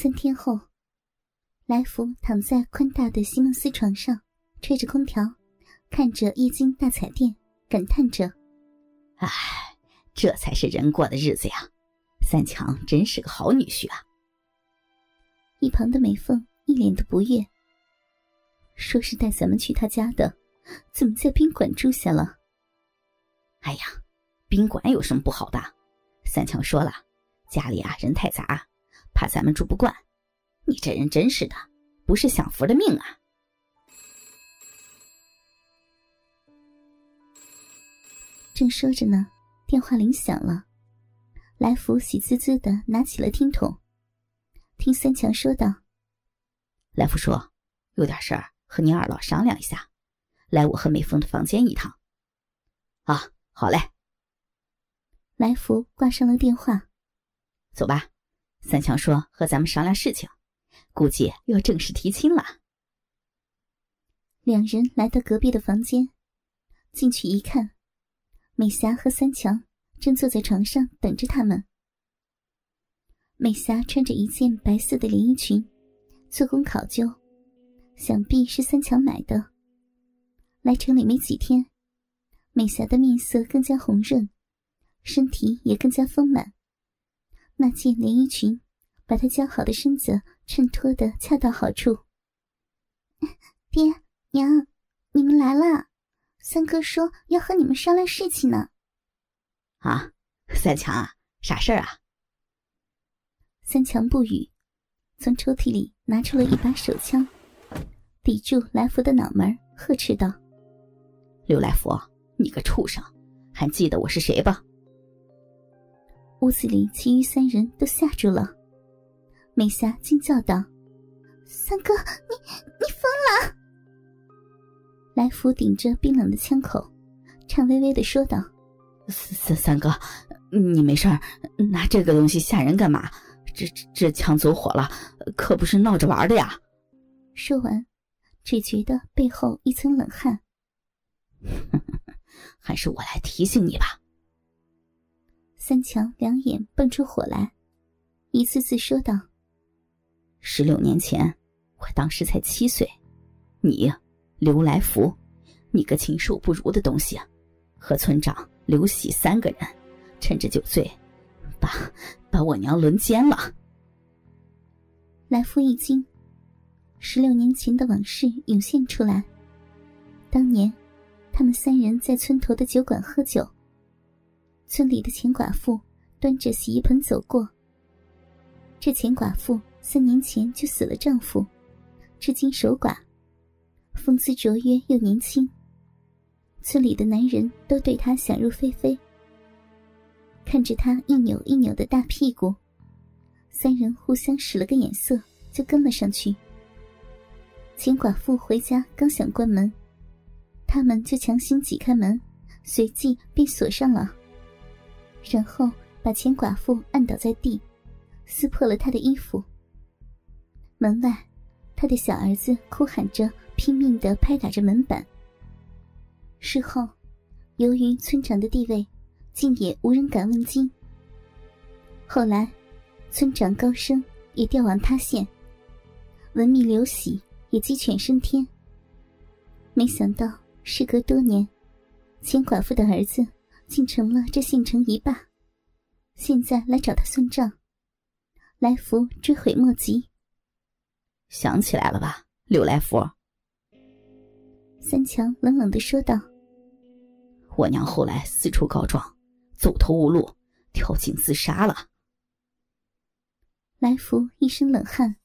三天后，来福躺在宽大的席梦思床上，吹着空调，看着液晶大彩电，感叹着：“唉，这才是人过的日子呀！三强真是个好女婿啊！”一旁的美凤一脸的不悦，说是带咱们去他家的，怎么在宾馆住下了？哎呀，宾馆有什么不好的？三强说了，家里啊人太杂。怕咱们住不惯，你这人真是的，不是享福的命啊！正说着呢，电话铃响了，来福喜滋滋的拿起了听筒，听三强说道：“来福说，有点事儿和您二老商量一下，来我和美凤的房间一趟。”啊，好嘞。来福挂上了电话，走吧。三强说：“和咱们商量事情，估计又要正式提亲了。”两人来到隔壁的房间，进去一看，美霞和三强正坐在床上等着他们。美霞穿着一件白色的连衣裙，做工考究，想必是三强买的。来城里没几天，美霞的面色更加红润，身体也更加丰满。那件连衣裙，把她姣好的身子衬托的恰到好处。爹娘，你们来了，三哥说要和你们商量事情呢。啊，三强啊，啥事儿啊？三强不语，从抽屉里拿出了一把手枪，抵住来福的脑门，呵斥道：“刘来福，你个畜生，还记得我是谁吧？”屋子里其余三人都吓住了，美霞惊叫道：“三哥，你你疯了！”来福顶着冰冷的枪口，颤巍巍的说道：“三三哥，你没事拿这个东西吓人干嘛？这这枪走火了，可不是闹着玩的呀！”说完，只觉得背后一层冷汗。还是我来提醒你吧。三强两眼蹦出火来，一次次说道：“十六年前，我当时才七岁，你刘来福，你个禽兽不如的东西，和村长刘喜三个人，趁着酒醉，把把我娘轮奸了。”来福一惊，十六年前的往事涌现出来。当年，他们三人在村头的酒馆喝酒。村里的钱寡妇端着洗衣盆走过。这钱寡妇三年前就死了丈夫，至今守寡，风姿卓约又年轻。村里的男人都对她想入非非。看着她一扭一扭的大屁股，三人互相使了个眼色，就跟了上去。钱寡妇回家刚想关门，他们就强行挤开门，随即便锁上了。然后把钱寡妇按倒在地，撕破了她的衣服。门外，他的小儿子哭喊着，拼命的拍打着门板。事后，由于村长的地位，竟也无人敢问津。后来，村长高升也调往他县，闻名刘喜也鸡犬升天。没想到，事隔多年，钱寡妇的儿子。竟成了这县城一霸，现在来找他算账，来福追悔莫及。想起来了吧，柳来福？三强冷冷的说道：“我娘后来四处告状，走投无路，跳井自杀了。”来福一身冷汗，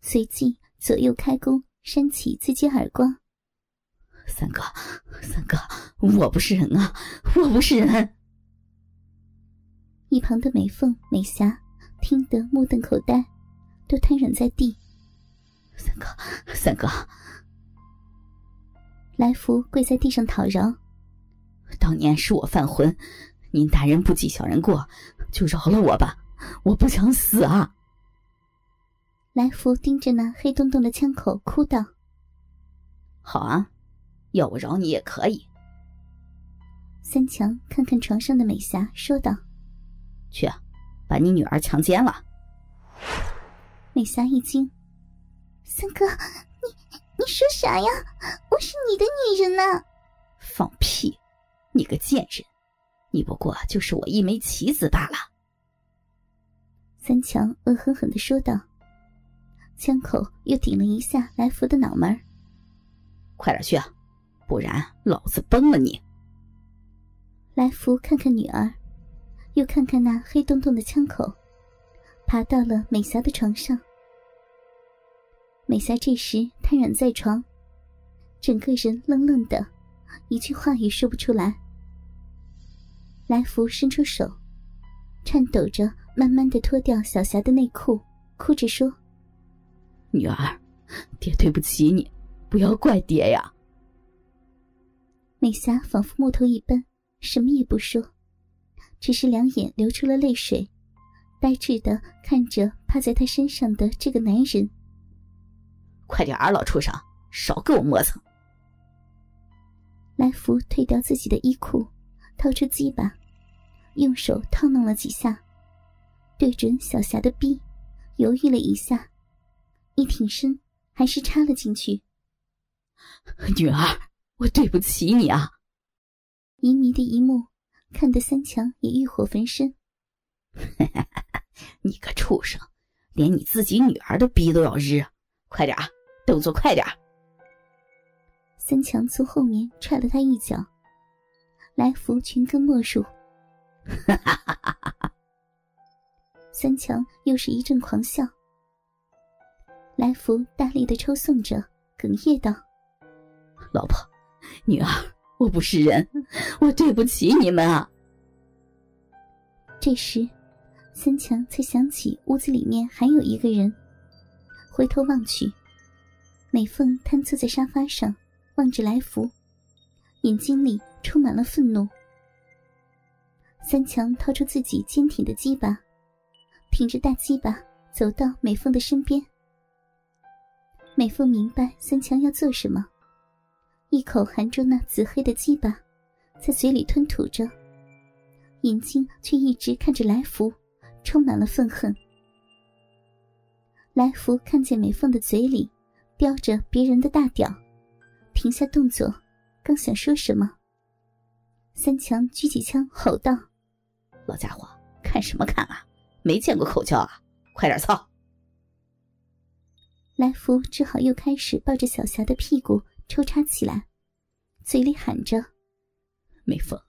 随即左右开弓，扇起自己耳光。三哥，三哥，我不是人啊！我不是人。一旁的美凤、美霞听得目瞪口呆，都瘫软在地。三哥，三哥，来福跪在地上讨饶。当年是我犯浑，您大人不计小人过，就饶了我吧，我不想死啊！来福盯着那黑洞洞的枪口，哭道：“好啊。”要我饶你也可以。三强看看床上的美霞，说道：“去，把你女儿强奸了。”美霞一惊：“三哥，你你说啥呀？我是你的女人呢！”放屁！你个贱人，你不过就是我一枚棋子罢了。”三强恶狠狠的说道，枪口又顶了一下来福的脑门快点去啊，不然老子崩了你！”来福看看女儿，又看看那黑洞洞的枪口，爬到了美霞的床上。美霞这时瘫软在床，整个人愣愣的，一句话也说不出来。来福伸出手，颤抖着，慢慢的脱掉小霞的内裤，哭着说：“女儿，爹对不起你，不要怪爹呀。”美霞仿佛木头一般，什么也不说，只是两眼流出了泪水，呆滞的看着趴在她身上的这个男人。快点儿，老畜生，少给我磨蹭！来福退掉自己的衣裤，掏出鸡巴，用手套弄了几下，对准小霞的臂，犹豫了一下，一挺身，还是插了进去。女儿，我对不起你啊！淫迷的一幕，看得三强也欲火焚身。你个畜生，连你自己女儿的逼都要日！快点动作快点三强从后面踹了他一脚，来福全根莫属。三强又是一阵狂笑。来福大力的抽送着，哽咽道：“老婆，女儿，我不是人，我对不起你们啊。”这时，三强才想起屋子里面还有一个人。回头望去，美凤瘫坐在沙发上，望着来福，眼睛里充满了愤怒。三强掏出自己坚挺的鸡巴，挺着大鸡巴走到美凤的身边。美凤明白三强要做什么，一口含住那紫黑的鸡巴，在嘴里吞吐着，眼睛却一直看着来福，充满了愤恨。来福看见美凤的嘴里叼着别人的大屌，停下动作，刚想说什么，三强举起枪吼道：“老家伙，看什么看啊？没见过口交啊！快点操！”来福只好又开始抱着小霞的屁股抽插起来，嘴里喊着：“美凤，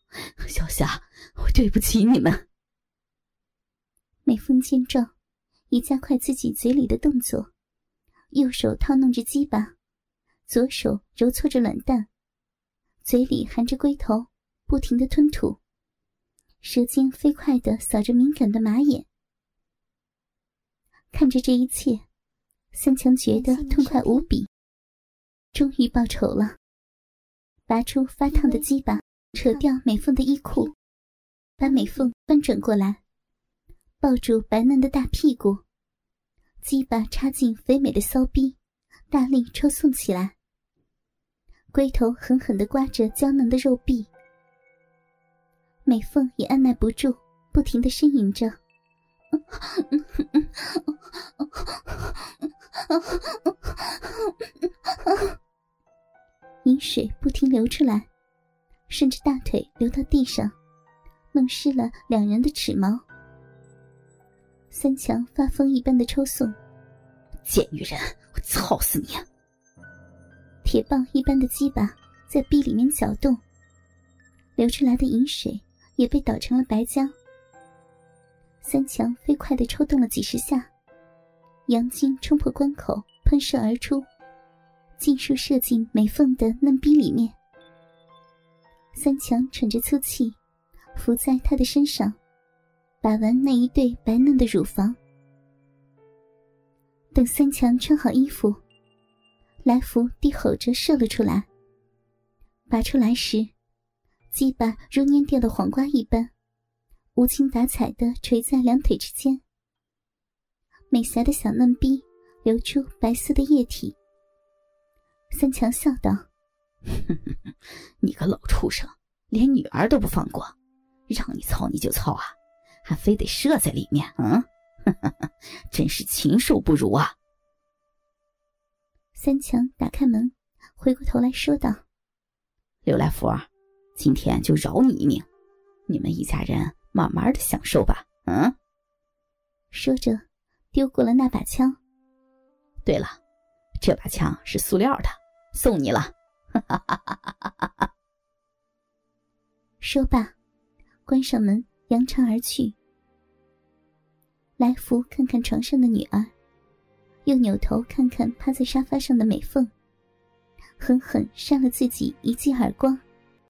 小霞，我对不起你们。”美凤见状。已加快自己嘴里的动作，右手套弄着鸡巴，左手揉搓着卵蛋，嘴里含着龟头，不停的吞吐，舌尖飞快的扫着敏感的马眼。看着这一切，三强觉得痛快无比，终于报仇了。拔出发烫的鸡巴，扯掉美凤的衣裤，把美凤翻转过来。抱住白嫩的大屁股，鸡巴插进肥美的骚逼，大力抽送起来。龟头狠狠地刮着娇嫩的肉壁，美凤也按耐不住，不停地呻吟着，饮水不停流出来，顺着大腿流到地上，弄湿了两人的齿毛。三强发疯一般的抽送，贱女人，我操死你！铁棒一般的鸡巴在壁里面搅动，流出来的饮水也被捣成了白浆。三强飞快的抽动了几十下，阳精冲破关口喷射而出，尽数射进美凤的嫩逼里面。三强喘着粗气，伏在她的身上。把玩那一对白嫩的乳房，等三强穿好衣服，来福低吼着射了出来。拔出来时，鸡巴如蔫掉的黄瓜一般，无精打采的垂在两腿之间。美霞的小嫩逼流出白色的液体。三强笑道：“你个老畜生，连女儿都不放过，让你操你就操啊！”还非得射在里面，嗯，真是禽兽不如啊！三强打开门，回过头来说道：“刘来福，今天就饶你一命，你们一家人慢慢的享受吧。”嗯。说着，丢过了那把枪。对了，这把枪是塑料的，送你了。说罢，关上门，扬长而去。来福看看床上的女儿，又扭头看看趴在沙发上的美凤，狠狠扇了自己一记耳光。